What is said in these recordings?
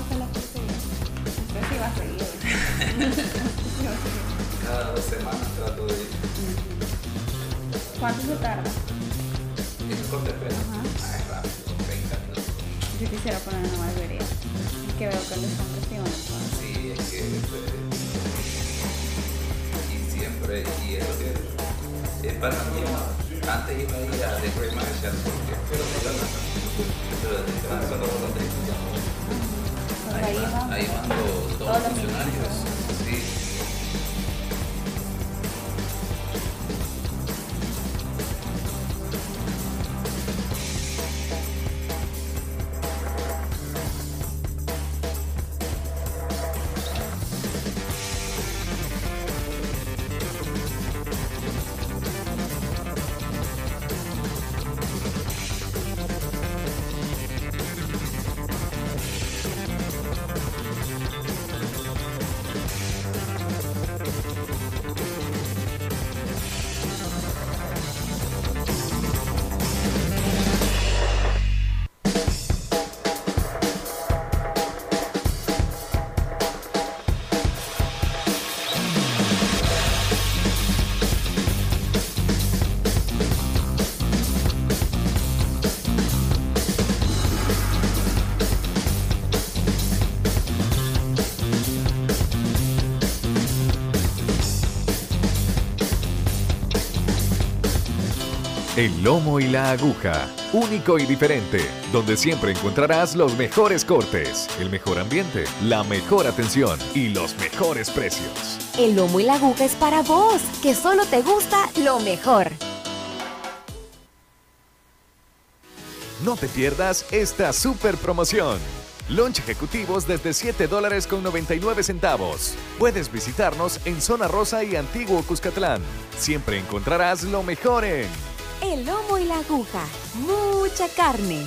gusta la va. Cada dos semanas trato de ir. ¿Cuánto se tarda? ¿Y el corte de. Ah, es rápido, 30 minutos. Yo quisiera poner una barbería. Es que veo que los hombres sí van a poner. Sí, es que. y siempre, y es lo que. Es para mí, antes iba a ir a The Great Marshall porque. Pero no la Pero desde que van solo los Pues ahí van. Ahí van todos los funcionarios. Sí. El lomo y la aguja, único y diferente, donde siempre encontrarás los mejores cortes, el mejor ambiente, la mejor atención y los mejores precios. El lomo y la aguja es para vos, que solo te gusta lo mejor. No te pierdas esta super promoción. Lunch ejecutivos desde 7 dólares con 99 centavos. Puedes visitarnos en Zona Rosa y Antiguo Cuscatlán. Siempre encontrarás lo mejor en El lomo y la aguja, mucha carne.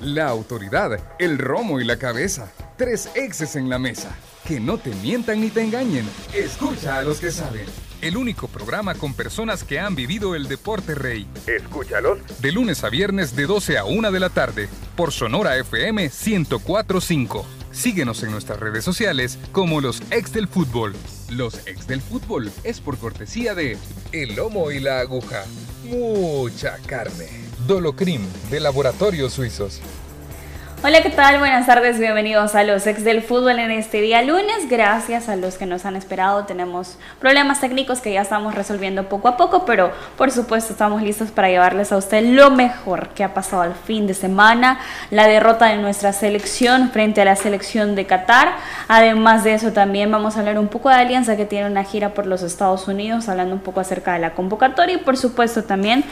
La autoridad, el romo y la cabeza. Tres exes en la mesa. Que no te mientan ni te engañen. Escucha a los que saben. El único programa con personas que han vivido el deporte rey. Escúchalos. De lunes a viernes de 12 a 1 de la tarde. Por Sonora FM 1045. Síguenos en nuestras redes sociales como los ex del fútbol. Los ex del fútbol es por cortesía de El Lomo y la Aguja. Mucha carne. Dolocrim de Laboratorios Suizos. Hola, ¿qué tal? Buenas tardes, bienvenidos a los ex del fútbol en este día lunes. Gracias a los que nos han esperado. Tenemos problemas técnicos que ya estamos resolviendo poco a poco, pero por supuesto estamos listos para llevarles a usted lo mejor que ha pasado al fin de semana, la derrota de nuestra selección frente a la selección de Qatar. Además de eso, también vamos a hablar un poco de Alianza que tiene una gira por los Estados Unidos, hablando un poco acerca de la convocatoria y por supuesto también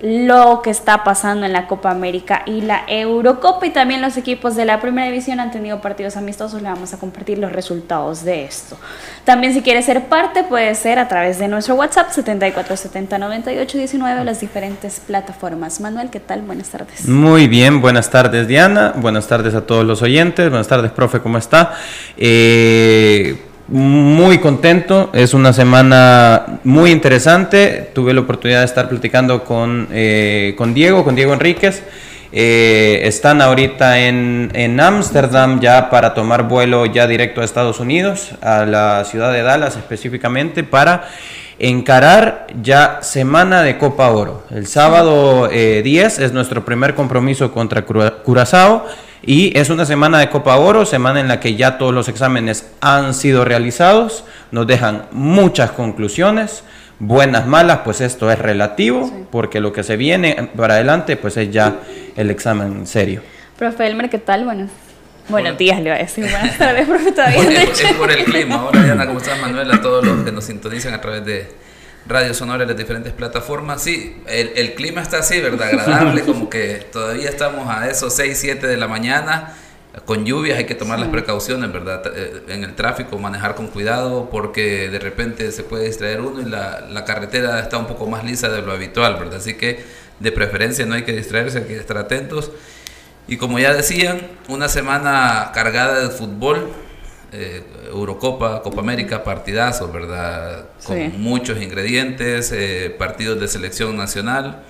lo que está pasando en la Copa América y la Eurocopa y también los equipos de la primera división han tenido partidos amistosos, le vamos a compartir los resultados de esto. También si quieres ser parte puede ser a través de nuestro WhatsApp 74709819 las diferentes plataformas. Manuel, ¿qué tal? Buenas tardes. Muy bien, buenas tardes Diana, buenas tardes a todos los oyentes, buenas tardes profe, ¿cómo está? Eh, muy contento, es una semana muy interesante. Tuve la oportunidad de estar platicando con, eh, con Diego, con Diego Enríquez. Eh, están ahorita en Ámsterdam ya para tomar vuelo ya directo a Estados Unidos, a la ciudad de Dallas específicamente, para encarar ya semana de Copa Oro. El sábado eh, 10 es nuestro primer compromiso contra Cura- Curazao. Y es una semana de Copa Oro, semana en la que ya todos los exámenes han sido realizados, nos dejan muchas conclusiones, buenas, malas, pues esto es relativo, porque lo que se viene para adelante, pues es ya el examen serio. Profe Elmer, ¿qué tal? Buenos, buenos días, le voy a decir. Buenas tardes, profe, todavía Por- de es, por el clima. Hola Diana, ¿cómo estás Manuel? A todos los que nos sintonizan a través de Radio Sonora y las diferentes plataformas. Sí, el, el clima está así, ¿verdad? Agradable, como que todavía estamos a esos 6, 7 de la mañana. Con lluvias hay que tomar las precauciones, ¿verdad? Eh, En el tráfico manejar con cuidado porque de repente se puede distraer uno y la, la carretera está un poco más lisa de lo habitual, ¿verdad? Así que de preferencia no hay que distraerse, hay que estar atentos. Y como ya decían, una semana cargada de fútbol. eh, Eurocopa, Copa América, partidazos, ¿verdad? Con muchos ingredientes, eh, partidos de selección nacional.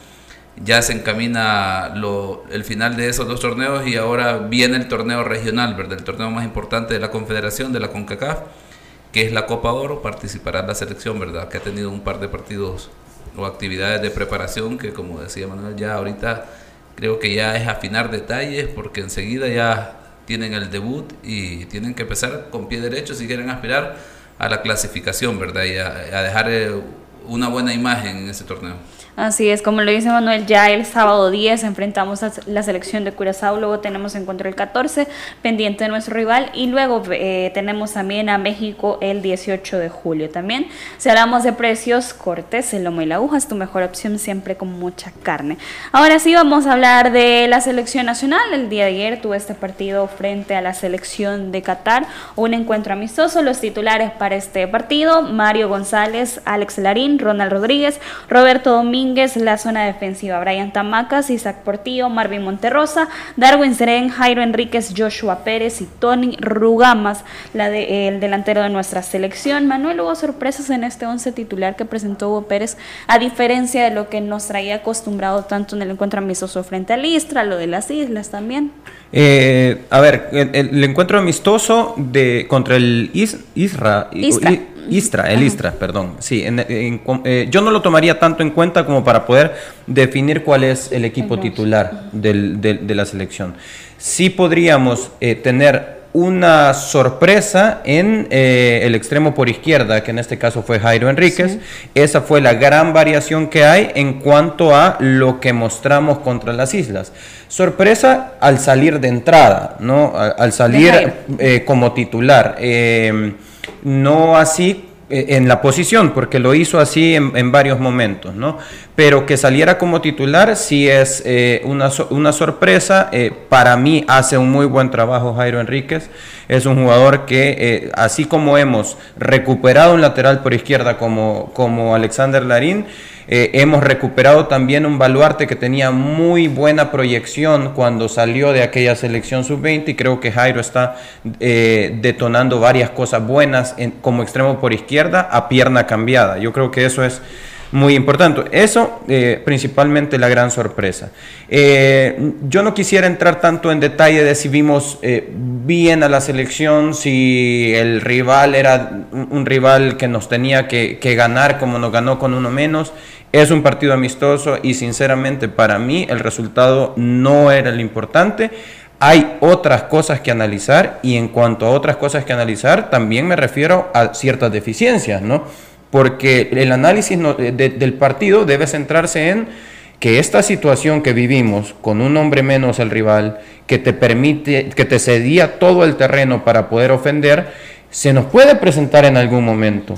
Ya se encamina lo, el final de esos dos torneos y ahora viene el torneo regional, ¿verdad? El torneo más importante de la Confederación, de la CONCACAF, que es la Copa Oro. Participará la selección, ¿verdad? Que ha tenido un par de partidos o actividades de preparación que, como decía Manuel, ya ahorita creo que ya es afinar detalles porque enseguida ya tienen el debut y tienen que empezar con pie derecho si quieren aspirar a la clasificación, ¿verdad? Y a, a dejar eh, una buena imagen en ese torneo. Así es, como lo dice Manuel, ya el sábado 10 enfrentamos a la selección de Curazao, luego tenemos encuentro el 14, pendiente de nuestro rival, y luego eh, tenemos también a México el 18 de julio también. Si hablamos de precios, cortes, el lomo y la aguja es tu mejor opción siempre con mucha carne. Ahora sí vamos a hablar de la selección nacional. El día de ayer tuve este partido frente a la selección de Qatar, un encuentro amistoso. Los titulares para este partido, Mario González, Alex Larín, Ronald Rodríguez, Roberto Domínguez, la zona defensiva, Brian Tamacas, Isaac Portillo, Marvin Monterrosa, Darwin Seren, Jairo Enríquez, Joshua Pérez y Tony Rugamas, la de, el delantero de nuestra selección. Manuel, hubo sorpresas en este once titular que presentó Hugo Pérez, a diferencia de lo que nos traía acostumbrado tanto en el encuentro amistoso frente al Istra, lo de las islas también. Eh, a ver, el, encuentro amistoso de contra el Isra, Istra. Istra, el Istra, perdón. Sí, eh, yo no lo tomaría tanto en cuenta como para poder definir cuál es el equipo titular de la selección. Sí podríamos eh, tener una sorpresa en eh, el extremo por izquierda, que en este caso fue Jairo Enríquez. Esa fue la gran variación que hay en cuanto a lo que mostramos contra las islas. Sorpresa al salir de entrada, ¿no? Al, salir como titular. no así eh, en la posición, porque lo hizo así en, varios momentos, ¿no? Pero que saliera como titular sí es eh, una, una, sorpresa. Eh, para mí hace un muy buen trabajo Jairo Enríquez. Es un jugador que, así como hemos recuperado un lateral por izquierda como, como Alexander Larín, eh, hemos recuperado también un baluarte que tenía muy buena proyección cuando salió de aquella selección sub-20 y creo que Jairo está eh, detonando varias cosas buenas como extremo por izquierda a pierna cambiada. Yo creo que eso es muy importante. Eso eh, principalmente la gran sorpresa. yo no quisiera entrar tanto en detalle de si vimos bien a la selección, si el rival era un, rival que nos tenía que, que, ganar como nos ganó con uno menos. Es un partido amistoso y sinceramente para mí el resultado no era el importante. Hay otras cosas que analizar y en cuanto a otras cosas que analizar también me refiero a ciertas deficiencias, ¿no? Porque el análisis del partido debe centrarse en que esta situación que vivimos con un hombre menos el rival, que te permite, que te cedía todo el terreno para poder ofender, se nos puede presentar en algún momento.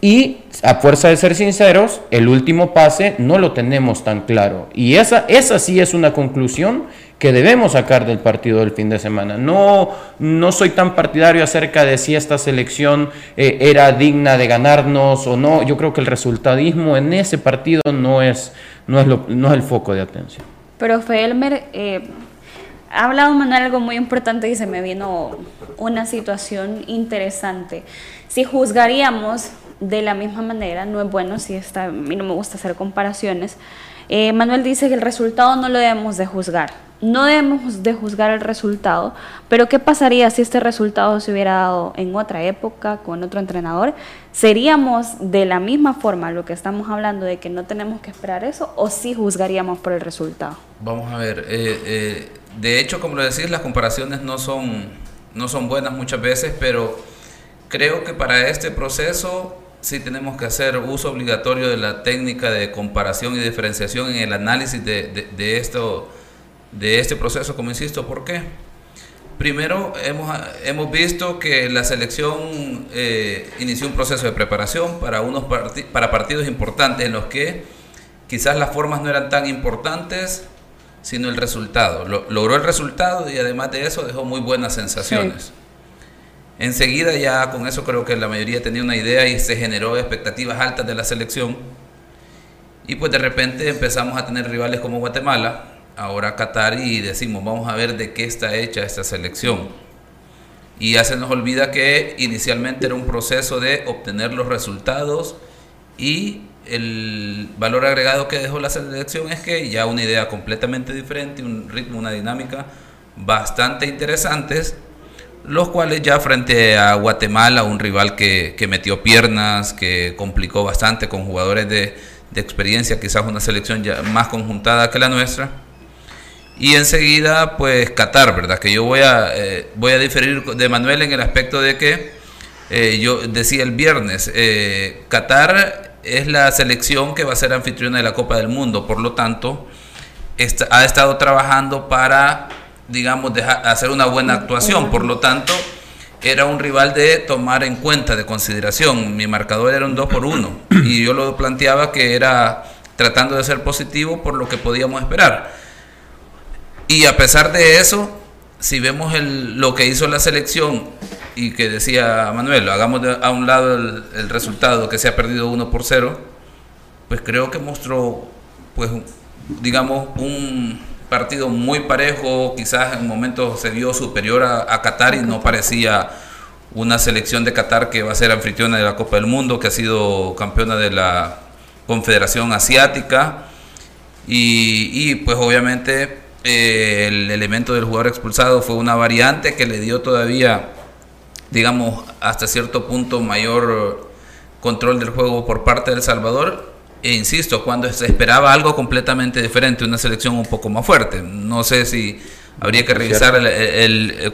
Y a fuerza de ser sinceros, el último pase no lo tenemos tan claro. Y esa, esa sí es una conclusión que debemos sacar del partido del fin de semana. No, no soy tan partidario acerca de si esta selección eh, era digna de ganarnos o no. Yo creo que el resultadismo en ese partido no es, no es, lo, no es el foco de atención. Pero Felmer, eh, ha hablado Manuel algo muy importante y se me vino una situación interesante. Si juzgaríamos de la misma manera, no es bueno si está, a mí no me gusta hacer comparaciones. Eh, Manuel dice que el resultado no lo debemos de juzgar, no debemos de juzgar el resultado, pero ¿qué pasaría si este resultado se hubiera dado en otra época, con otro entrenador? ¿Seríamos de la misma forma lo que estamos hablando de que no tenemos que esperar eso o sí juzgaríamos por el resultado? Vamos a ver, eh, eh, de hecho, como lo decís, las comparaciones no son, no son buenas muchas veces, pero creo que para este proceso sí tenemos que hacer uso obligatorio de la técnica de comparación y diferenciación en el análisis de, de, esto, de este proceso, como insisto, ¿por qué? Primero, hemos, hemos visto que la selección eh, inició un proceso de preparación para, unos para partidos importantes en los que quizás las formas no eran tan importantes, sino el resultado. logró el resultado y además de eso dejó muy buenas sensaciones. Enseguida ya con eso creo que la mayoría tenía una idea y se generó expectativas altas de la selección. Y pues de repente empezamos a tener rivales como Guatemala, ahora Qatar y decimos, vamos a ver de qué está hecha esta selección. Y ya se nos olvida que inicialmente era un proceso de obtener los resultados y el valor agregado que dejó la selección es que ya una idea completamente diferente, un ritmo, una dinámica bastante interesantes, los cuales ya frente a Guatemala, un rival que, metió piernas, que complicó bastante con jugadores de, experiencia, quizás una selección ya más conjuntada que la nuestra. Y enseguida, pues Qatar, ¿verdad? Que yo voy a, eh, voy a diferir de Manuel en el aspecto de que eh, yo decía el viernes, eh, Qatar es la selección que va a ser anfitriona de la Copa del Mundo, por lo tanto, ha estado trabajando para, digamos, hacer una buena actuación, por lo tanto, era un rival de tomar en cuenta, de consideración. Mi marcador era un 2 por 1 y yo lo planteaba que era tratando de ser positivo por lo que podíamos esperar. Y a pesar de eso, si vemos el, lo que hizo la selección y que decía Manuel, hagamos a un lado el, resultado que se ha perdido 1 por 0, pues creo que mostró, pues, digamos, un partido muy parejo, quizás en momentos se vio superior a, Qatar y no parecía una selección de Qatar que va a ser anfitriona de la Copa del Mundo, que ha sido campeona de la Confederación Asiática y, y pues obviamente eh, el elemento del jugador expulsado fue una variante que le dio todavía digamos, hasta cierto punto mayor control del juego por parte del Salvador. E insisto, cuando se esperaba algo completamente diferente, una selección un poco más fuerte. No sé si habría que revisar el,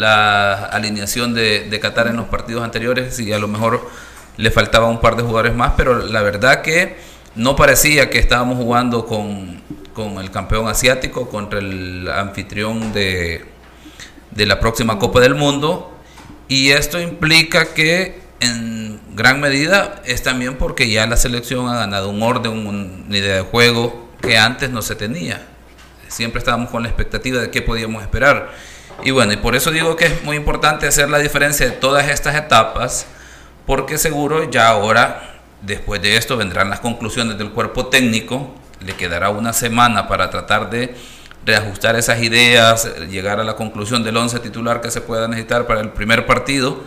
la, alineación de, de, Qatar en los partidos anteriores, si a lo mejor le faltaba un par de jugadores más, pero la verdad que no parecía que estábamos jugando con, con el campeón asiático contra el anfitrión de, de la próxima Copa del Mundo y esto implica que en gran medida es también porque ya la selección ha ganado un orden, una idea de juego que antes no se tenía. Siempre estábamos con la expectativa de qué podíamos esperar. Y bueno, y por eso digo que es muy importante hacer la diferencia de todas estas etapas, porque seguro ya ahora, después de esto, vendrán las conclusiones del cuerpo técnico, le quedará una semana para tratar de reajustar esas ideas, llegar a la conclusión del 11 titular que se pueda necesitar para el primer partido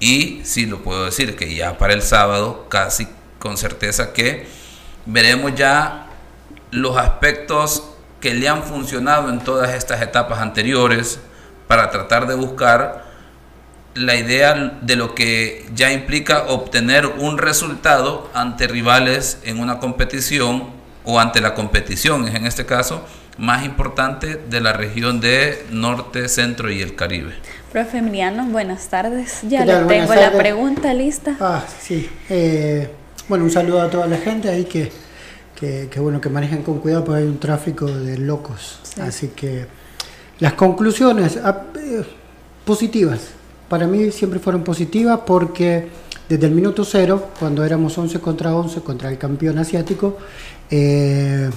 y sí lo puedo decir que ya para el sábado casi con certeza que veremos ya los aspectos que le han funcionado en todas estas etapas anteriores para tratar de buscar la idea de lo que ya implica obtener un resultado ante rivales en una competición o ante la competición en este caso más importante de la región de Norte, Centro y el Caribe. Profe Emiliano, buenas tardes. Ya le tengo la pregunta lista. Ah, sí. Eh, bueno, un saludo a toda la gente ahí que, que, bueno, que manejen con cuidado porque hay un tráfico de locos. Así que las conclusiones ah, eh, positivas. Para mí siempre fueron positivas porque desde el minuto cero, cuando éramos 11 contra 11 contra el campeón asiático, eh,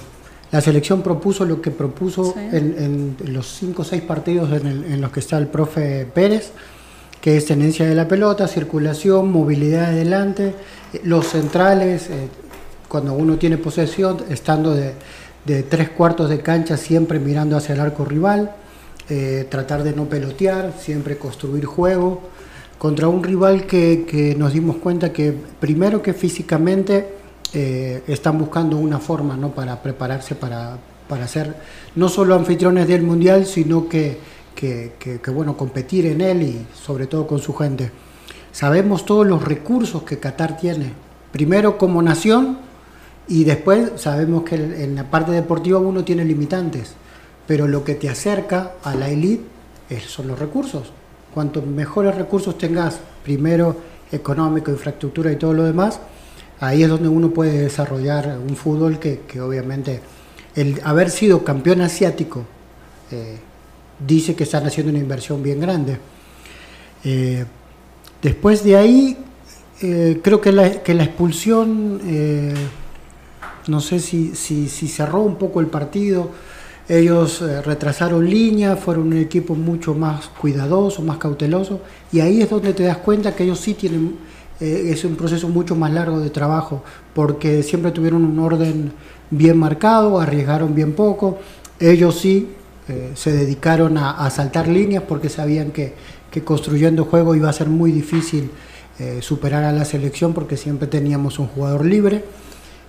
la selección propuso lo que propuso en, los cinco o seis partidos en, los que está el profe Pérez, que es tenencia de la pelota, circulación, movilidad adelante, los centrales, eh, cuando uno tiene posesión, estando de, tres cuartos de cancha siempre mirando hacia el arco rival, eh, tratar de no pelotear, siempre construir juego, contra un rival que, que nos dimos cuenta que primero que físicamente eh, están buscando una forma ¿no? para prepararse para, para ser no solo anfitriones del Mundial, sino que, que, bueno, competir en él y sobre todo con su gente. Sabemos todos los recursos que Qatar tiene, primero como nación y después sabemos que en la parte deportiva uno tiene limitantes, pero lo que te acerca a la elite son los recursos. Cuanto mejores recursos tengas, primero económico, infraestructura y todo lo demás, ahí es donde uno puede desarrollar un fútbol que, obviamente el haber sido campeón asiático eh, dice que están haciendo una inversión bien grande. Eh, después de ahí, eh, creo que la, que la expulsión, no sé si, si, si, cerró un poco el partido, ellos retrasaron línea, fueron un equipo mucho más cuidadoso, más cauteloso, y ahí es donde te das cuenta que ellos sí tienen eh, es un proceso mucho más largo de trabajo, porque siempre tuvieron un orden bien marcado, arriesgaron bien poco. Ellos sí eh, se dedicaron a, saltar líneas porque sabían que, que construyendo juego iba a ser muy difícil eh, superar a la selección porque siempre teníamos un jugador libre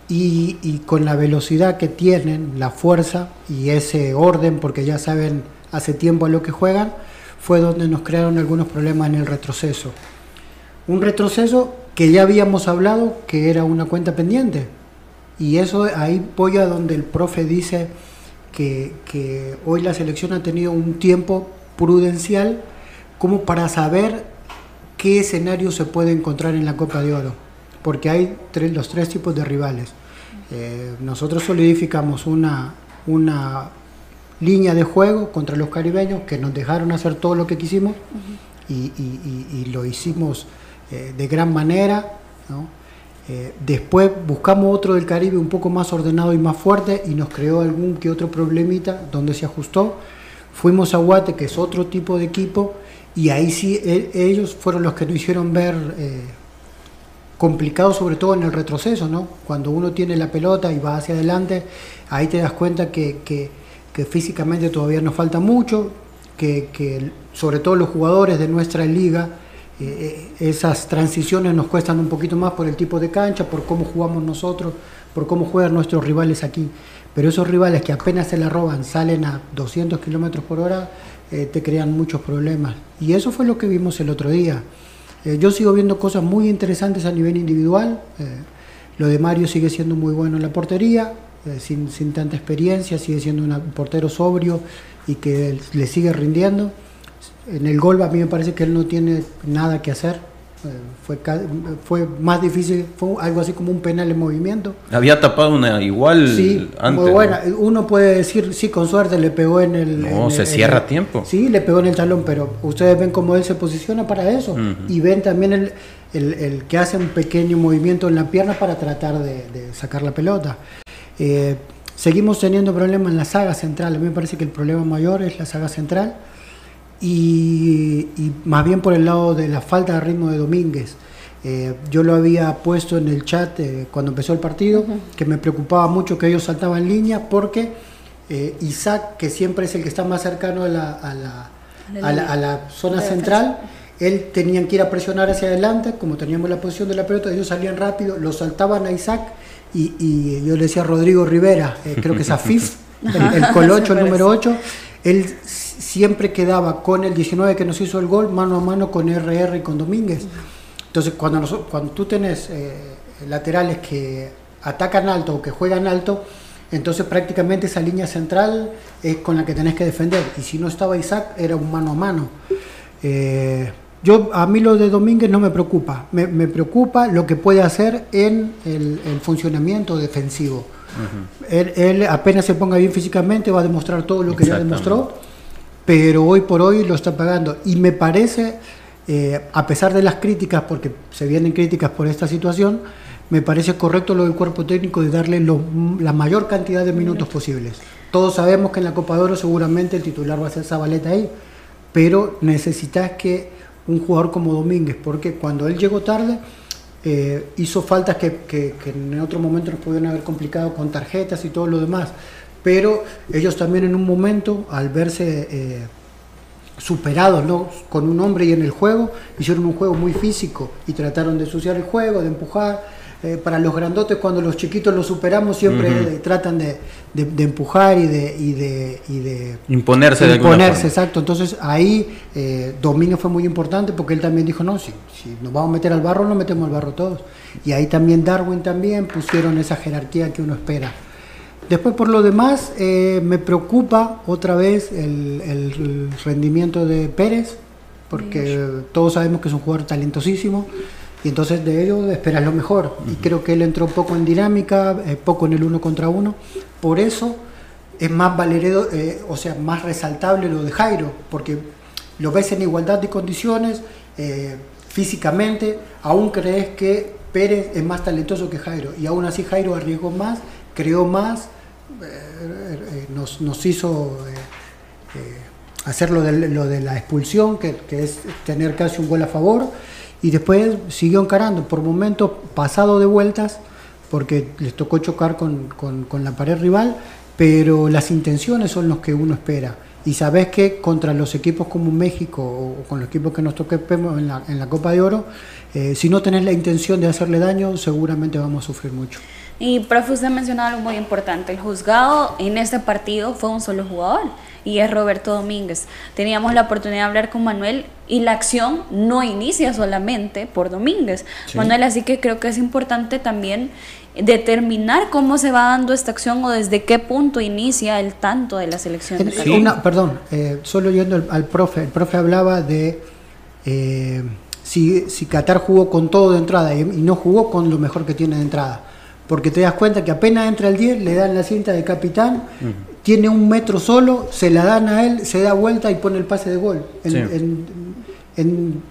y, y, con la velocidad que tienen, la fuerza y ese orden, porque ya saben hace tiempo a lo que juegan, fue donde nos crearon algunos problemas en el retroceso. Un retroceso que ya habíamos hablado que era una cuenta pendiente. Y eso ahí voy a donde el profe dice que, hoy la selección ha tenido un tiempo prudencial como para saber qué escenario se puede encontrar en la Copa de Oro, porque hay tres, los tres tipos de rivales. Eh, nosotros solidificamos una, una línea de juego contra los caribeños que nos dejaron hacer todo lo que quisimos y, lo hicimos eh, de gran manera. Eh, después buscamos otro del Caribe un poco más ordenado y más fuerte y nos creó algún que otro problemita donde se ajustó. Fuimos a Guate, que es otro tipo de equipo, y ahí sí e, ellos fueron los que nos hicieron ver eh, complicado sobre todo en el retroceso. Cuando uno tiene la pelota y va hacia adelante, ahí te das cuenta que, físicamente todavía nos falta mucho, que, sobre todo los jugadores de nuestra liga, eh, esas transiciones nos cuestan un poquito más por el tipo de cancha, por cómo jugamos nosotros, por cómo juegan nuestros rivales aquí. Pero esos rivales que apenas se la roban, salen a 200 kilómetros por hora, eh, te crean muchos problemas. Y eso fue lo que vimos el otro día. Eh, yo sigo viendo cosas muy interesantes a nivel individual. Eh, lo de Mario sigue siendo muy bueno en la portería, eh, sin, sin, tanta experiencia, sigue siendo un portero sobrio y que le sigue rindiendo. En el gol a mí me parece que él no tiene nada que hacer. Eh, fue, fue más difícil, fue algo así como un penal en movimiento. Había tapado una igual sí, antes. Muy buena. Uno puede decir, sí, con suerte le pegó en el. No, en se el, cierra el, tiempo. Sí, le pegó en el talón, pero ustedes ven cómo él se posiciona para eso. Uh -huh. Y ven también el, el, el, que hace un pequeño movimiento en la pierna para tratar de, de sacar la pelota. Eh, seguimos teniendo problemas en la saga central. A mí me parece que el problema mayor es la saga central y, y, más bien por el lado de la falta de ritmo de Domínguez. Eh, yo lo había puesto en el chat eh, cuando empezó el partido, uh -huh. que me preocupaba mucho que ellos saltaban línea porque eh, Isaac, que siempre es el que está más cercano a la, a la, a la, a la zona central, él tenían que ir a presionar hacia adelante, como teníamos la posición de la pelota, ellos salían rápido, lo saltaban a Isaac y, y yo le decía a Rodrigo Rivera, eh, creo que es Afif, el, el colocho, el número 8, él siempre quedaba con el 19 que nos hizo el gol mano a mano con RR y con Domínguez. Entonces, cuando, nos, cuando tú tenés eh, laterales que atacan alto o que juegan alto, entonces prácticamente esa línea central es con la que tenés que defender. Y si no estaba Isaac, era un mano a mano. Eh, yo, a mí lo de Domínguez no me preocupa. Me, me preocupa lo que puede hacer en el, el funcionamiento defensivo. Uh -huh. él, él, apenas se ponga bien físicamente va a demostrar todo lo que ya demostró, pero hoy por hoy lo está pagando. Y me parece, eh, a pesar de las críticas, porque se vienen críticas por esta situación, me parece correcto lo del cuerpo técnico de darle lo, la mayor cantidad de minutos posibles. Todos sabemos que en la Copa de Oro seguramente el titular va a ser Zabaleta ahí, pero necesitas que un jugador como Domínguez, porque cuando él llegó tarde, eh, hizo faltas que, que, que, en otro momento nos pudieron haber complicado con tarjetas y todo lo demás. Pero ellos también en un momento, al verse eh, superados ¿no? con un hombre y en el juego, hicieron un juego muy físico y trataron de ensuciar el juego, de empujar. Eh, para los grandotes, cuando los chiquitos los superamos, siempre uh -huh. tratan de, de, de, empujar y de, y de, y de imponerse. De imponerse, exacto. Entonces ahí eh, Domínguez fue muy importante porque él también dijo, no, si, si nos vamos a meter al barro, nos metemos al barro todos. Y ahí también Darwin también pusieron esa jerarquía que uno espera. Después, por lo demás, eh, me preocupa otra vez el, el, rendimiento de Pérez, porque todos sabemos que es un jugador talentosísimo y entonces de ello esperas lo mejor. Uh -huh. Y creo que él entró poco en dinámica, eh, poco en el uno contra uno. Por eso es más valeredo, eh, o sea, más resaltable lo de Jairo, porque lo ves en igualdad de condiciones, eh, físicamente, aún crees que Pérez es más talentoso que Jairo. Y aún así Jairo arriesgó más, creó más, nos, nos, hizo hacer lo de, lo de, la expulsión, que, que es tener casi un gol a favor y después siguió encarando, por momentos pasado de vueltas, porque les tocó chocar con, con, la pared rival, pero las intenciones son los que uno espera. y sabes que contra los equipos como México o con los equipos que nos toquemos en la, en la Copa de Oro, eh, si no tenés la intención de hacerle daño, seguramente vamos a sufrir mucho. Y profe, usted mencionaba algo muy importante. El juzgado en este partido fue un solo jugador y es Roberto Domínguez. Teníamos la oportunidad de hablar con Manuel y la acción no inicia solamente por Domínguez. Manuel, así que creo que es importante también determinar cómo se va dando esta acción o desde qué punto inicia el tanto de la selección. De perdón, eh, solo yendo al, profe, el profe hablaba de eh, si, si Qatar jugó con todo de entrada y, no jugó con lo mejor que tiene de entrada. Porque te das cuenta que apenas entra el 10, le dan la cinta de capitán, tiene un metro solo, se la dan a él, se da vuelta y pone el pase de gol. En, en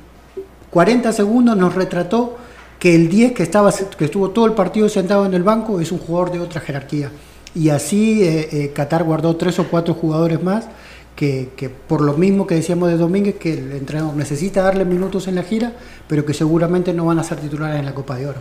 40 segundos nos retrató que el 10 que, estaba, que estuvo todo el partido sentado en el banco es un jugador de otra jerarquía. Y así eh, eh, Qatar guardó tres o cuatro jugadores más que, por lo mismo que decíamos de Domínguez, que el entrenador necesita darle minutos en la gira, pero que seguramente no van a ser titulares en la Copa de Oro.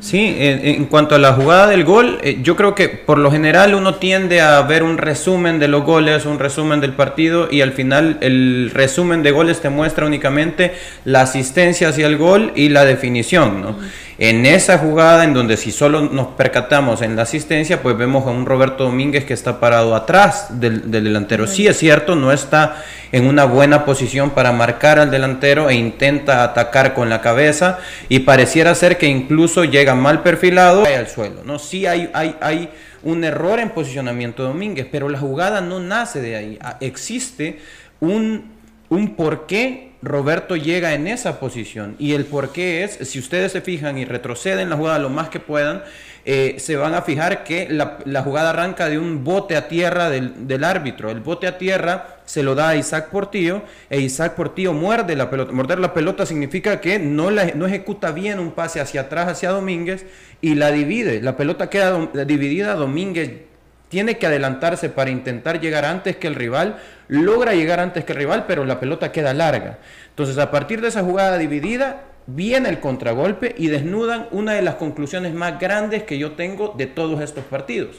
Sí, en, cuanto a la jugada del gol, eh, yo creo que por lo general uno tiende a ver un resumen de los goles, un resumen del partido y al final el resumen de goles te muestra únicamente la asistencia hacia el gol y la definición, ¿no? En esa jugada en donde si solo nos percatamos en la asistencia, pues vemos a un Roberto Domínguez que está parado atrás del, del delantero. Sí es cierto, no está en una buena posición para marcar al delantero e intenta atacar con la cabeza y pareciera ser que incluso llega mal perfilado al suelo. ¿no? Sí hay, hay, hay un error en posicionamiento de Domínguez, pero la jugada no nace de ahí. Ah, existe un, un por qué Roberto llega en esa posición y el por qué es, si ustedes se fijan y retroceden la jugada lo más que puedan, eh, se van a fijar que la, jugada arranca de un bote a tierra del, árbitro. El bote a tierra se lo da a Isaac Portillo e Isaac Portillo muerde la pelota. Morder la pelota significa que no, la, no ejecuta bien un pase hacia atrás, hacia Domínguez y la divide. La pelota queda dividida. Domínguez tiene que adelantarse para intentar llegar antes que el rival. Logra llegar antes que el rival, pero la pelota queda larga. Entonces, a partir de esa jugada dividida, viene el contragolpe y desnudan una de las conclusiones más grandes que yo tengo de todos estos partidos.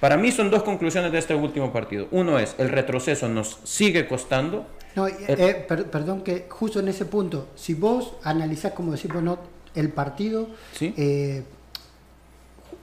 Para mí son dos conclusiones de este último partido. Uno es, el retroceso nos sigue costando. No, eh, perdón que justo en ese punto, si vos analizás, como decimos, no, el partido, eh,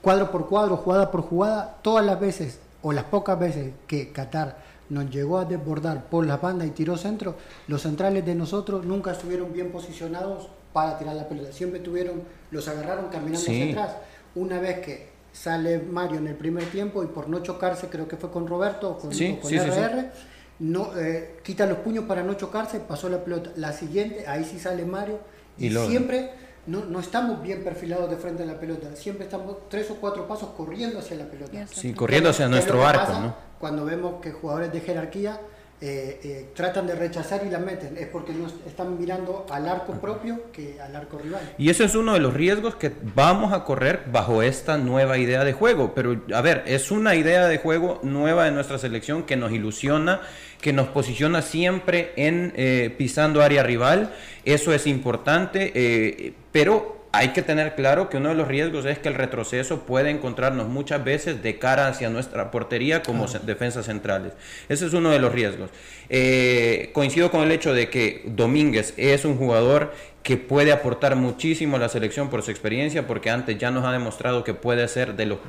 cuadro por cuadro, jugada por jugada, todas las veces o las pocas veces que Qatar nos llegó a desbordar por la banda y tiró centro, los centrales de nosotros nunca estuvieron bien posicionados para tirar la pelota. Siempre tuvieron, los agarraron caminando hacia atrás. Una vez que sale Mario en el primer tiempo y por no chocarse, creo que fue con Roberto o con, RR, no, eh, quita los puños para no chocarse, pasó la pelota. La siguiente, ahí sí sale Mario y, siempre no, no, estamos bien perfilados de frente a la pelota, siempre estamos tres o cuatro pasos corriendo hacia la pelota. Sí, corriendo hacia nuestro arco, ¿no? Cuando vemos que jugadores de jerarquía eh, eh, tratan de rechazar y la meten. Es porque no están mirando al arco propio que al arco rival. Y eso es uno de los riesgos que vamos a correr bajo esta nueva idea de juego. Pero, a ver, es una idea de juego nueva de nuestra selección que nos ilusiona, que nos posiciona siempre en eh, pisando área rival. Eso es importante, pero hay que tener claro que uno de los riesgos es que el retroceso puede encontrarnos muchas veces de cara hacia nuestra portería como defensas centrales. Ese es uno de los riesgos. Eh, coincido con el hecho de que Domínguez es un jugador que puede aportar muchísimo a la selección por su experiencia, porque antes ya nos ha demostrado que puede ser de los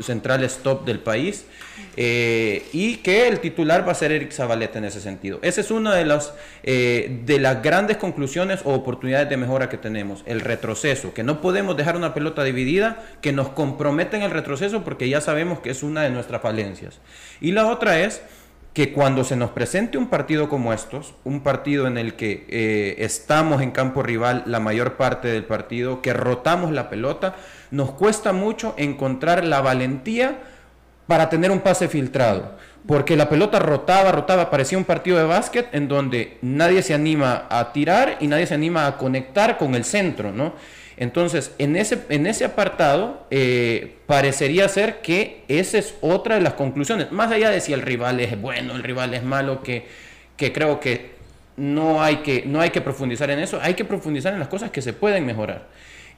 centrales top del país eh, y que el titular va a ser Eric Zabaleta en ese sentido. Esa es una de las, eh, de las grandes conclusiones o oportunidades de mejora que tenemos, el retroceso, que no podemos dejar una pelota dividida que nos compromete en el retroceso porque ya sabemos que es una de nuestras falencias. Y la otra es que cuando se nos presente un partido como estos, un partido en el que eh, estamos en campo rival la mayor parte del partido, que rotamos la pelota, nos cuesta mucho encontrar la valentía para tener un pase filtrado. Porque la pelota rotaba, rotaba, parecía un partido de básquet en donde nadie se anima a tirar y nadie se anima a conectar con el centro, ¿no? Entonces, en ese, en ese apartado, eh, parecería ser que esa es otra de las conclusiones. Más allá de si el rival es bueno, el rival es malo, que, que creo que no hay que, no hay que profundizar en eso, hay que profundizar en las cosas que se pueden mejorar.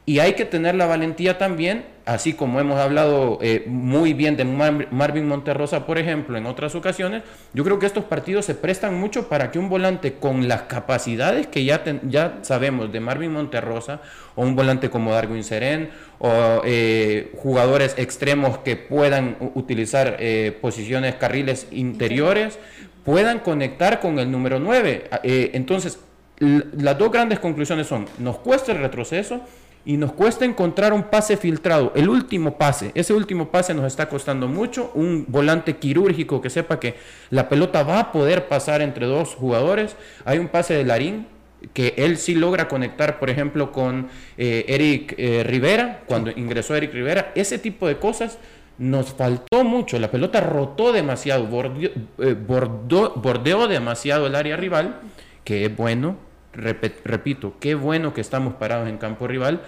Y hay que tener la valentía también, así como hemos hablado eh, muy bien de Marvin Monterrosa, por ejemplo, en otras ocasiones, yo creo que estos partidos se prestan mucho para que un volante con las capacidades que ya, ya sabemos de Marvin Monterrosa, o un volante como Darwin Seren, o eh, jugadores extremos que puedan utilizar eh, posiciones, carriles interiores, puedan conectar con el número 9. entonces, las dos grandes conclusiones son, nos cuesta el retroceso, y nos cuesta encontrar un pase filtrado, el último pase, ese último pase nos está costando mucho, un volante quirúrgico que sepa que la pelota va a poder pasar entre dos jugadores, hay un pase de Larín que él sí logra conectar, por ejemplo, con eh, Eric eh, Rivera, cuando ingresó Eric Rivera, ese tipo de cosas nos faltó mucho, la pelota rotó demasiado, eh, bordeó demasiado el área rival, que es bueno, repito, qué bueno que estamos parados en campo rival,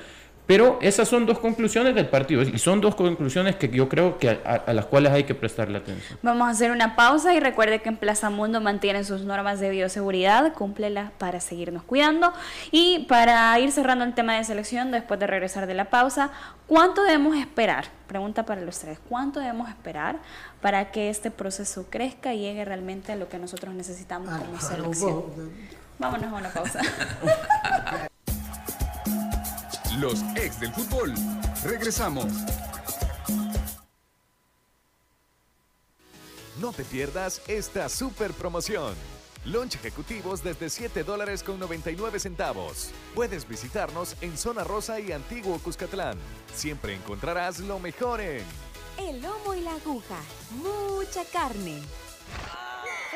pero esas son dos conclusiones del partido y son dos conclusiones que yo creo que a, las cuales hay que prestarle atención. Vamos a hacer una pausa y recuerde que en Plaza Mundo mantienen sus normas de bioseguridad, cúmplelas para seguirnos cuidando y para ir cerrando el tema de selección después de regresar de la pausa, ¿cuánto debemos esperar? Pregunta para los tres, ¿cuánto debemos esperar para que este proceso crezca y llegue realmente a lo que nosotros necesitamos ah, como selección? Vámonos a una pausa. Los ex del fútbol. Regresamos. No te pierdas esta super promoción. Lunch ejecutivos desde 7 dólares con 99 centavos. Puedes visitarnos en Zona Rosa y Antiguo Cuscatlán. Siempre encontrarás lo mejor en... El lomo y la aguja. Mucha carne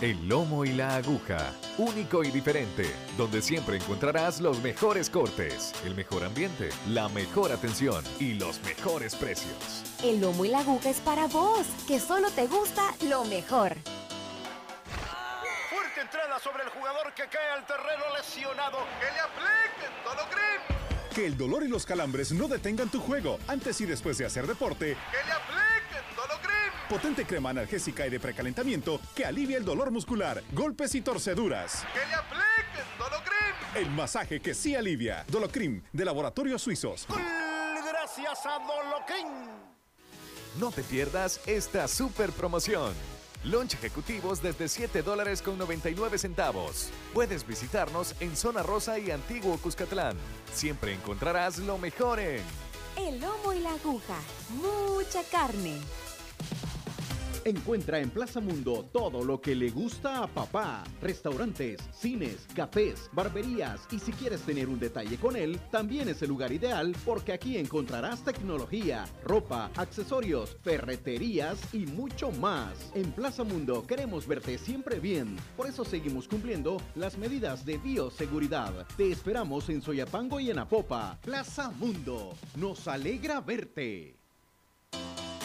El lomo y la aguja, único y diferente, donde siempre encontrarás los mejores cortes, el mejor ambiente, la mejor atención y los mejores precios. El lomo y la aguja es para vos, que solo te gusta lo mejor. Fuerte entrada sobre el jugador que cae al terreno lesionado. Que le apliquen Dolocrim. Que el dolor y los calambres no detengan tu juego antes y después de hacer deporte. Que le apliquen. Potente crema analgésica y de precalentamiento que alivia el dolor muscular, golpes y torceduras. ¡Que le apliquen Dolocrim! El masaje que sí alivia. Dolocrim de Laboratorios Suizos. Gracias a Dolocrim. No te pierdas esta super promoción. Lunch ejecutivos desde 7 dólares con 99 centavos. Puedes visitarnos en Zona Rosa y Antiguo Cuscatlán. Siempre encontrarás lo mejor en... El lomo y la aguja. Mucha carne. Encuentra en Plaza Mundo todo lo que le gusta a papá. Restaurantes, cines, cafés, barberías y si quieres tener un detalle con él, también es el lugar ideal porque aquí encontrarás tecnología, ropa, accesorios, ferreterías y mucho más. En Plaza Mundo queremos verte siempre bien, por eso seguimos cumpliendo las medidas de bioseguridad. Te esperamos en Soyapango y en Apopa. Plaza Mundo, nos alegra verte.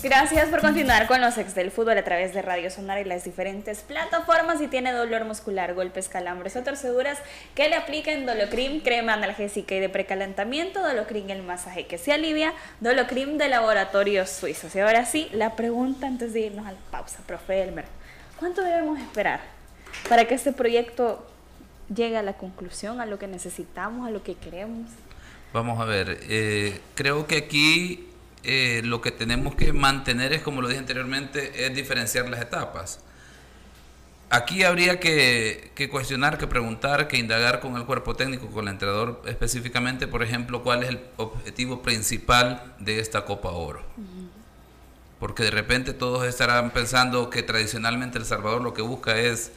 Gracias por continuar con los ex del fútbol a través de Radio Sonar y las diferentes plataformas. Si tiene dolor muscular, golpes, calambres o torceduras, que le apliquen Dolocrim, crema analgésica y de precalentamiento, Dolocrim el masaje que se alivia, Dolocrim de laboratorios suizos. Y ahora sí, la pregunta antes de irnos a la pausa, profe Elmer, ¿cuánto debemos esperar para que este proyecto llegue a la conclusión, a lo que necesitamos, a lo que queremos? Vamos a ver, eh, creo que aquí eh, lo que tenemos que mantener es, como lo dije anteriormente, es diferenciar las etapas. Aquí habría que, cuestionar, que preguntar, que indagar con el cuerpo técnico, con el entrenador específicamente, por ejemplo, cuál es el objetivo principal de esta Copa Oro. Porque de repente todos estarán pensando que tradicionalmente El Salvador lo que busca es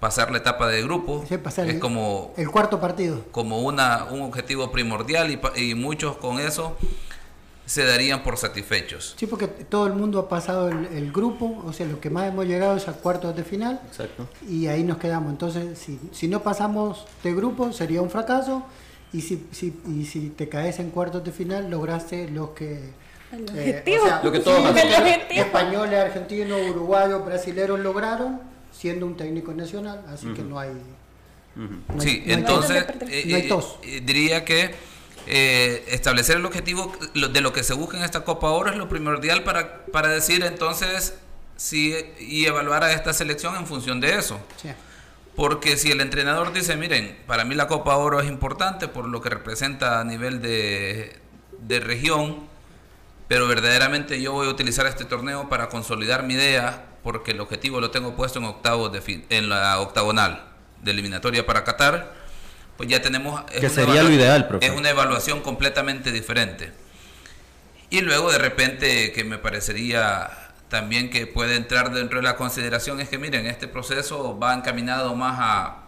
pasar la etapa de grupo. Sí, pasar es el- como, El cuarto partido. como una, un objetivo primordial y, y muchos con eso se darían por satisfechos. Sí, porque todo el mundo ha pasado el, el grupo, o sea, lo que más hemos llegado es a cuartos de final Exacto. y ahí nos quedamos. Entonces, si, si no pasamos de grupo, sería un fracaso. Y si, si, y si te caes en cuartos de final, lograste lo que... El eh, objetivo. Lo que todos sí. El españoles, argentinos, uruguayos, brasileños lograron siendo un técnico nacional, así que no hay... no hay- Sí, no hay entonces tos. eh, No hay eh, tos. eh, diría que eh, establecer el objetivo de lo que se busca en esta Copa Oro es lo primordial para, para decir entonces si y evaluar a esta selección en función de eso. Sí. Porque si el entrenador dice, miren, para mí la Copa Oro es importante por lo que representa a nivel de, de región, pero verdaderamente yo voy a utilizar este torneo para consolidar mi idea, porque el objetivo lo tengo puesto en octavos de fin, en la octagonal de eliminatoria para Qatar, pues ya tenemos... es Que una sería lo ideal, profe. Es una evaluación completamente diferente. Y luego de repente que me parecería también que puede entrar dentro de la consideración es que miren, este proceso va encaminado más a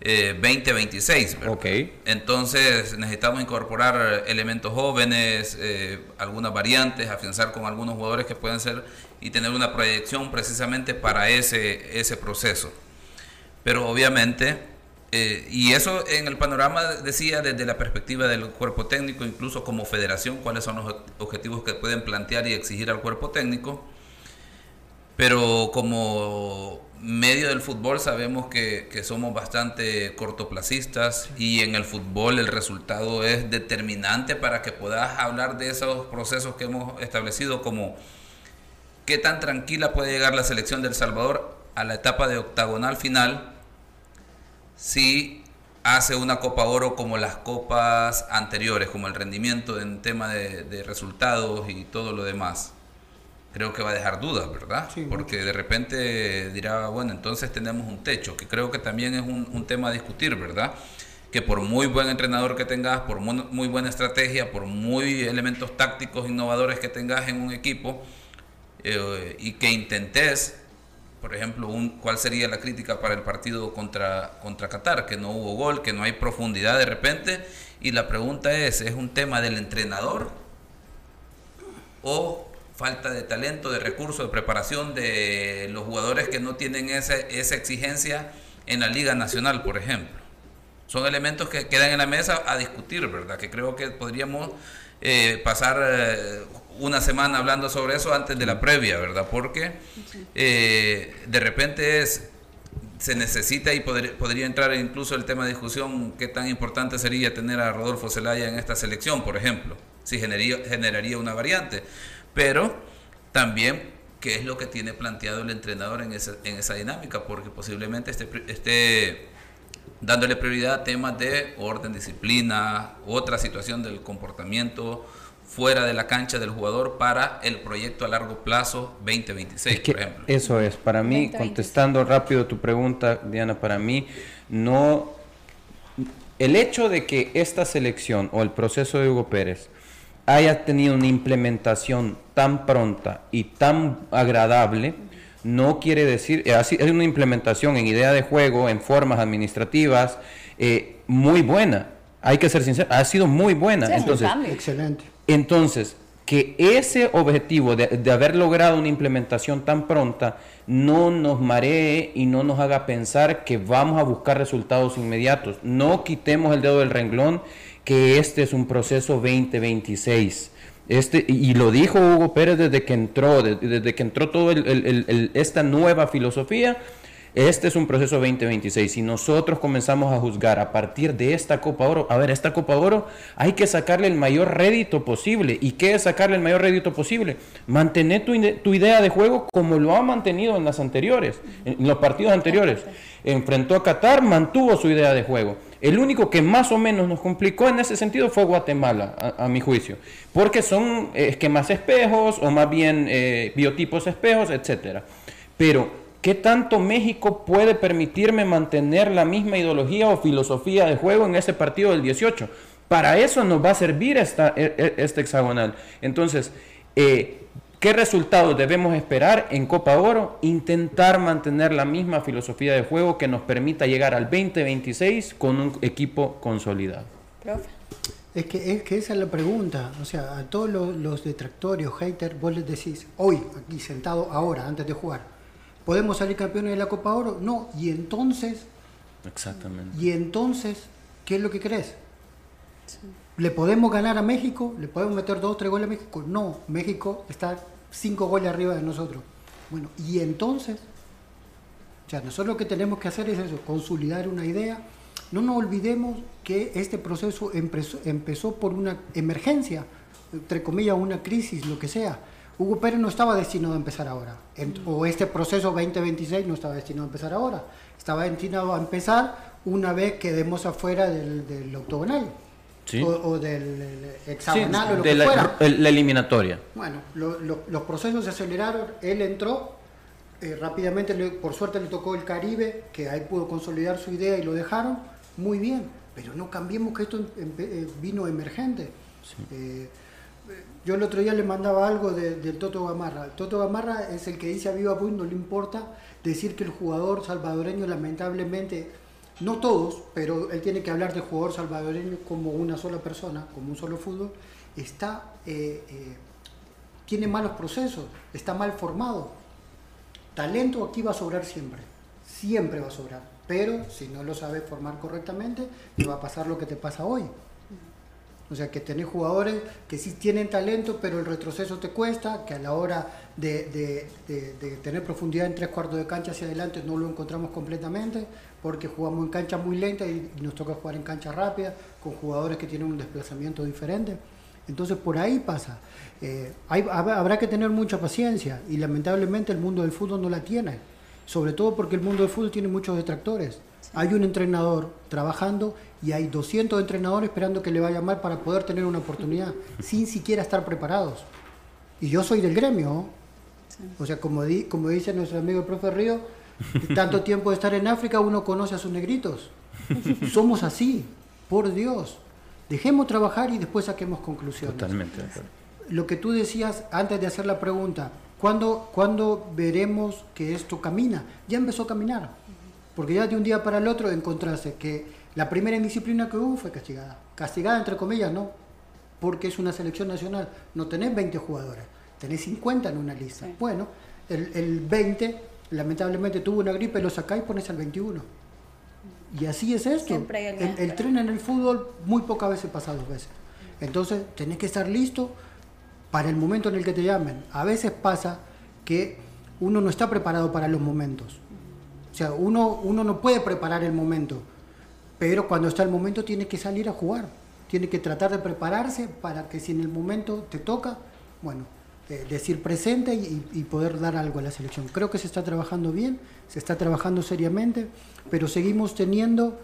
eh, 2026. ¿verdad? Ok. Entonces necesitamos incorporar elementos jóvenes, eh, algunas variantes, afianzar con algunos jugadores que pueden ser y tener una proyección precisamente para ese, ese proceso. Pero obviamente, eh, y eso en el panorama decía desde la perspectiva del cuerpo técnico, incluso como federación, cuáles son los objetivos que pueden plantear y exigir al cuerpo técnico. Pero como medio del fútbol sabemos que, que somos bastante cortoplacistas y en el fútbol el resultado es determinante para que puedas hablar de esos procesos que hemos establecido como qué tan tranquila puede llegar la selección del Salvador a la etapa de octagonal final si hace una Copa Oro como las copas anteriores, como el rendimiento en tema de, de resultados y todo lo demás. Creo que va a dejar dudas, ¿verdad? Sí, Porque de repente dirá, bueno, entonces tenemos un techo, que creo que también es un, un tema a discutir, ¿verdad? Que por muy buen entrenador que tengas, por muy, muy buena estrategia, por muy elementos tácticos innovadores que tengas en un equipo, eh, y que intentes, por ejemplo, un, cuál sería la crítica para el partido contra, contra Qatar, que no hubo gol, que no hay profundidad de repente, y la pregunta es, ¿es un tema del entrenador o falta de talento, de recursos, de preparación de los jugadores que no tienen esa, esa exigencia en la Liga Nacional, por ejemplo? Son elementos que quedan en la mesa a discutir, ¿verdad? Que creo que podríamos eh, pasar eh, una semana hablando sobre eso antes de la previa, ¿verdad? Porque eh, de repente es se necesita y podría, podría entrar incluso el tema de discusión qué tan importante sería tener a Rodolfo Zelaya en esta selección, por ejemplo, si generaría, generaría una variante. Pero también qué es lo que tiene planteado el entrenador en esa, en esa dinámica, porque posiblemente esté, esté dándole prioridad a temas de orden, disciplina, otra situación del comportamiento fuera de la cancha del jugador para el proyecto a largo plazo 2026, Es que por ejemplo. Eso es, para mí, 20, contestando rápido tu pregunta, Diana, para mí, no. El hecho de que esta selección o el proceso de Hugo Pérez haya tenido una implementación tan pronta y tan agradable, no quiere decir, eh, es una implementación en idea de juego, en formas administrativas, eh, muy buena. Hay que ser sincero, ha sido muy buena. Sí, Entonces. Excelente. Entonces, que ese objetivo de, haber logrado una implementación tan pronta no nos maree y no nos haga pensar que vamos a buscar resultados inmediatos. No quitemos el dedo del renglón que este es un proceso 2026. Este, y lo dijo Hugo Pérez desde que entró, de- desde que entró el- el- esta nueva filosofía. Este es un proceso 2026. Si nosotros comenzamos a juzgar a partir de esta Copa Oro, a ver, esta Copa Oro hay que sacarle el mayor rédito posible. ¿Y qué es sacarle el mayor rédito posible? Mantener tu, tu idea de juego como lo ha mantenido en las anteriores, en los partidos anteriores. Enfrentó a Qatar, mantuvo su idea de juego. El único que más o menos nos complicó en ese sentido fue Guatemala, a, a mi juicio, porque son eh, esquemas espejos o más bien eh, biotipos espejos, etcétera. Pero, ¿qué tanto México puede permitirme mantener la misma ideología o filosofía de juego en ese partido del 18? Para eso nos va a servir esta, e- e- este hexagonal. Entonces, eh, ¿Qué resultados debemos esperar en Copa Oro? Intentar mantener la misma filosofía de juego que nos permita llegar al 2026 con un equipo consolidado. Profe. Es que, es que esa es la pregunta. O sea, a todos los, los detractores, haters, vos les decís, hoy, aquí sentado, ahora, antes de jugar, ¿podemos salir campeones de la Copa Oro? No. Y entonces, Exactamente. y entonces, ¿qué es lo que crees? ¿Le podemos ganar a México? ¿Le podemos meter dos, tres goles a México? No, México está cinco goles arriba de nosotros. Bueno, y entonces, o sea, nosotros lo que tenemos que hacer es eso, consolidar una idea. No nos olvidemos que este proceso empezó, empezó por una emergencia, entre comillas, una crisis, lo que sea. Hugo Pérez no estaba destinado a empezar ahora, o este proceso 2026 no estaba destinado a empezar ahora, estaba destinado a empezar una vez quedemos afuera del, del octogonal Sí. o, o del el Sí, hexagonal o lo de que la, fuera. la eliminatoria. Bueno, lo- lo- los procesos se aceleraron, él entró, eh, rápidamente, le- por suerte le tocó el Caribe, que ahí pudo consolidar su idea y lo dejaron, muy bien, pero no cambiemos que esto empe- eh, vino emergente. Eh, eh, yo el otro día le mandaba algo de- del Toto Gamarra. Toto Gamarra es el que dice a viva voz, no le importa decir que el jugador salvadoreño lamentablemente, no todos, pero él tiene que hablar de jugador salvadoreño como una sola persona, como un solo fútbol, está, eh, eh, tiene malos procesos, está mal formado. Talento aquí va a sobrar siempre, siempre va a sobrar, pero si no lo sabes formar correctamente, te va a pasar lo que te pasa hoy. O sea, que tenés jugadores que sí tienen talento, pero el retroceso te cuesta, que a la hora de, tener profundidad en tres cuartos de cancha hacia adelante no lo encontramos completamente, porque jugamos en cancha muy lenta y, nos toca jugar en cancha rápida, con jugadores que tienen un desplazamiento diferente. Entonces por ahí pasa. Eh, habrá que tener mucha paciencia y lamentablemente el mundo del fútbol no la tiene. Sobre todo porque el mundo del fútbol tiene muchos detractores. Hay un entrenador trabajando y hay 200 entrenadores esperando que le vaya mal para poder tener una oportunidad, sin siquiera estar preparados. Y yo soy del gremio. ¿no? O sea, como, di- como dice nuestro amigo el profe Río, tanto tiempo de estar en África uno conoce a sus negritos. Somos así, por Dios. Dejemos trabajar y después saquemos conclusiones. Totalmente de acuerdo. Lo que tú decías antes de hacer la pregunta, ¿cuándo, ¿cuándo veremos que esto camina? Ya empezó a caminar. Porque ya de un día para el otro encontraste que la primera indisciplina que hubo fue castigada. Castigada entre comillas, no. Porque es una selección nacional. No tenés 20 jugadores, tenés 50 en una lista. Sí. Bueno, el, el 20 lamentablemente tuvo una gripe, lo sacáis y pones al 21. Y así es esto. Siempre hay El, el tren en el fútbol muy pocas veces pasa dos veces. Entonces tenés que estar listo para el momento en el que te llamen. A veces pasa que uno no está preparado para los momentos. Sea, uno, uno no puede preparar el momento, pero cuando está el momento tiene que salir a jugar. Tiene que tratar de prepararse para que si en el momento te toca, bueno, eh, decir presente y, y poder dar algo a la selección. Creo que se está trabajando bien, se está trabajando seriamente, pero seguimos teniendo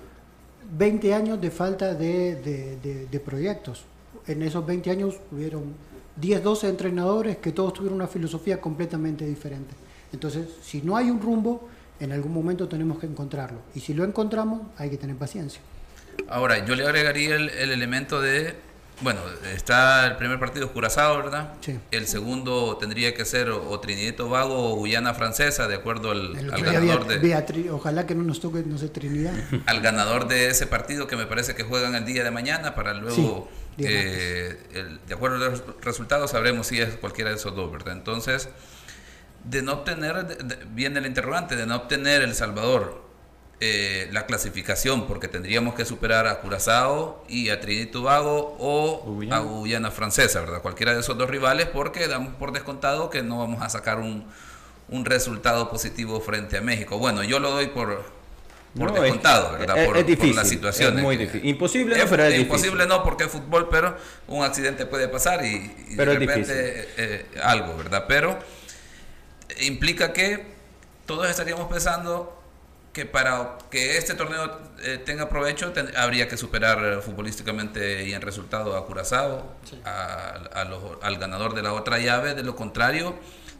20 años de falta de, de- de- de proyectos. En esos 20 años hubieron 10, 12 entrenadores que todos tuvieron una filosofía completamente diferente. Entonces, si no hay un rumbo, en algún momento tenemos que encontrarlo. Y si lo encontramos, hay que tener paciencia. Ahora, yo le agregaría el, el elemento de, bueno, está el primer partido Curazao, ¿verdad? Sí. El segundo tendría que ser o, o Trinidad y Tobago o Guyana Francesa, de acuerdo al, ganador de, Beatri- ojalá que no nos toque, no sé, Trinidad. al ganador de ese partido que me parece que juegan el día de mañana para luego, Sí, eh, el- de acuerdo a los resultados, sabremos si es cualquiera de esos dos, ¿verdad? Entonces, de no obtener, de- de- viene el interrogante, de no obtener El Salvador eh, la clasificación, porque tendríamos que superar a Curazao y a Trinidad y Tobago o Guyana. a Guyana Francesa, ¿verdad? Cualquiera de esos dos rivales, porque damos por descontado que no vamos a sacar un, un resultado positivo frente a México. Bueno, yo lo doy por, por No, descontado, ¿verdad? es- por, es por difícil, las situaciones. es muy difícil. Imposible no, pero es imposible difícil. no, porque es fútbol, pero un accidente puede pasar y, y Pero de repente difícil. eh, algo, ¿verdad? Pero implica que todos estaríamos pensando que para que este torneo eh, tenga provecho ten- habría que superar futbolísticamente y en resultado a Curazao, a- a los- al ganador de la otra llave, de lo contrario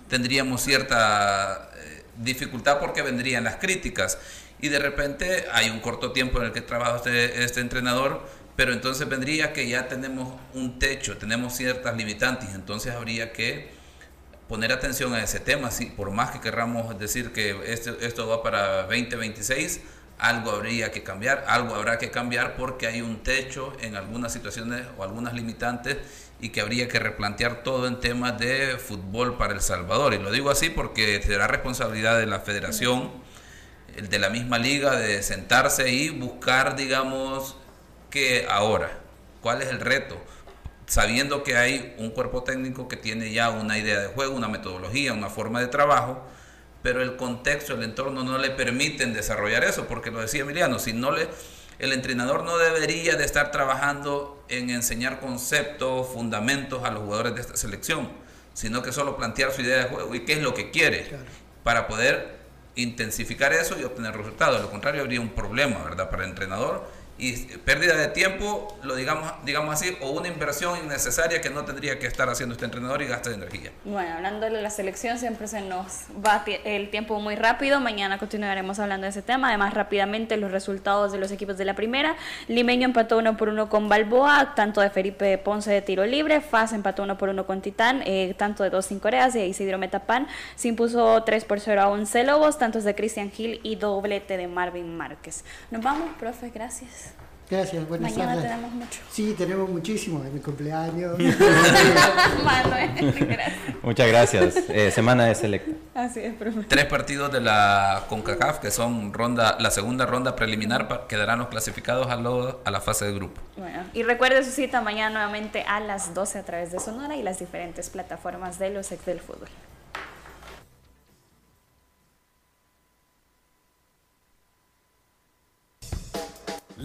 tendríamos cierta eh, dificultad porque vendrían las críticas. Y de repente hay un corto tiempo en el que trabaja este, este entrenador, pero entonces vendría que ya tenemos un techo, tenemos ciertas limitantes, entonces habría que poner atención a ese tema, sí, por más que querramos decir que esto, esto va para 2026, algo habría que cambiar, algo habrá que cambiar porque hay un techo en algunas situaciones o algunas limitantes y que habría que replantear todo en temas de fútbol para El Salvador. Y lo digo así porque será responsabilidad de la federación, de la misma liga, de sentarse y buscar, digamos, que ahora, cuál es el reto, sabiendo que hay un cuerpo técnico que tiene ya una idea de juego, una metodología, una forma de trabajo, pero el contexto, el entorno no le permiten desarrollar eso, porque lo decía Emiliano, si no le, el entrenador no debería de estar trabajando en enseñar conceptos, fundamentos a los jugadores de esta selección, sino que solo plantear su idea de juego y qué es lo que quiere para poder intensificar eso y obtener resultados. De lo contrario, habría un problema, ¿verdad? Para el entrenador y pérdida de tiempo, lo digamos, digamos así, o una inversión innecesaria que no tendría que estar haciendo este entrenador y gasta de energía. Bueno, hablando de la selección, siempre se nos va el tiempo muy rápido. Mañana continuaremos hablando de ese tema. Además, rápidamente los resultados de los equipos de la primera. Limeño empató uno por uno con Balboa, tanto de Felipe Ponce de tiro libre. Faz empató uno por uno con Titán, eh, tanto de dos sin Coreas. Y Isidro Metapan se impuso 3 por 0 a 11 Lobos, tantos de Cristian Gil y doblete de Marvin Márquez. Nos vamos, profe, gracias. Gracias, buenas Mañana tardes. tenemos mucho. Sí, tenemos muchísimo mi cumpleaños. Manuel, gracias. Muchas gracias. Eh, semana de selecta. Así es, profe. Tres partidos de la CONCACAF, que son ronda, la segunda ronda preliminar, quedarán los clasificados a, lo- a la fase de grupo. Bueno, y recuerde su cita mañana nuevamente a las 12 a través de Sonora y las diferentes plataformas de los ex del fútbol.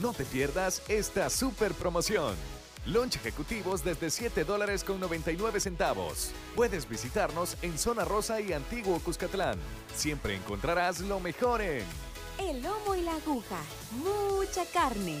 No te pierdas esta super promoción. Lunch ejecutivos desde 7 dólares con 99 centavos. Puedes visitarnos en Zona Rosa y Antiguo Cuscatlán. Siempre encontrarás lo mejor en El lomo y la aguja. Mucha carne.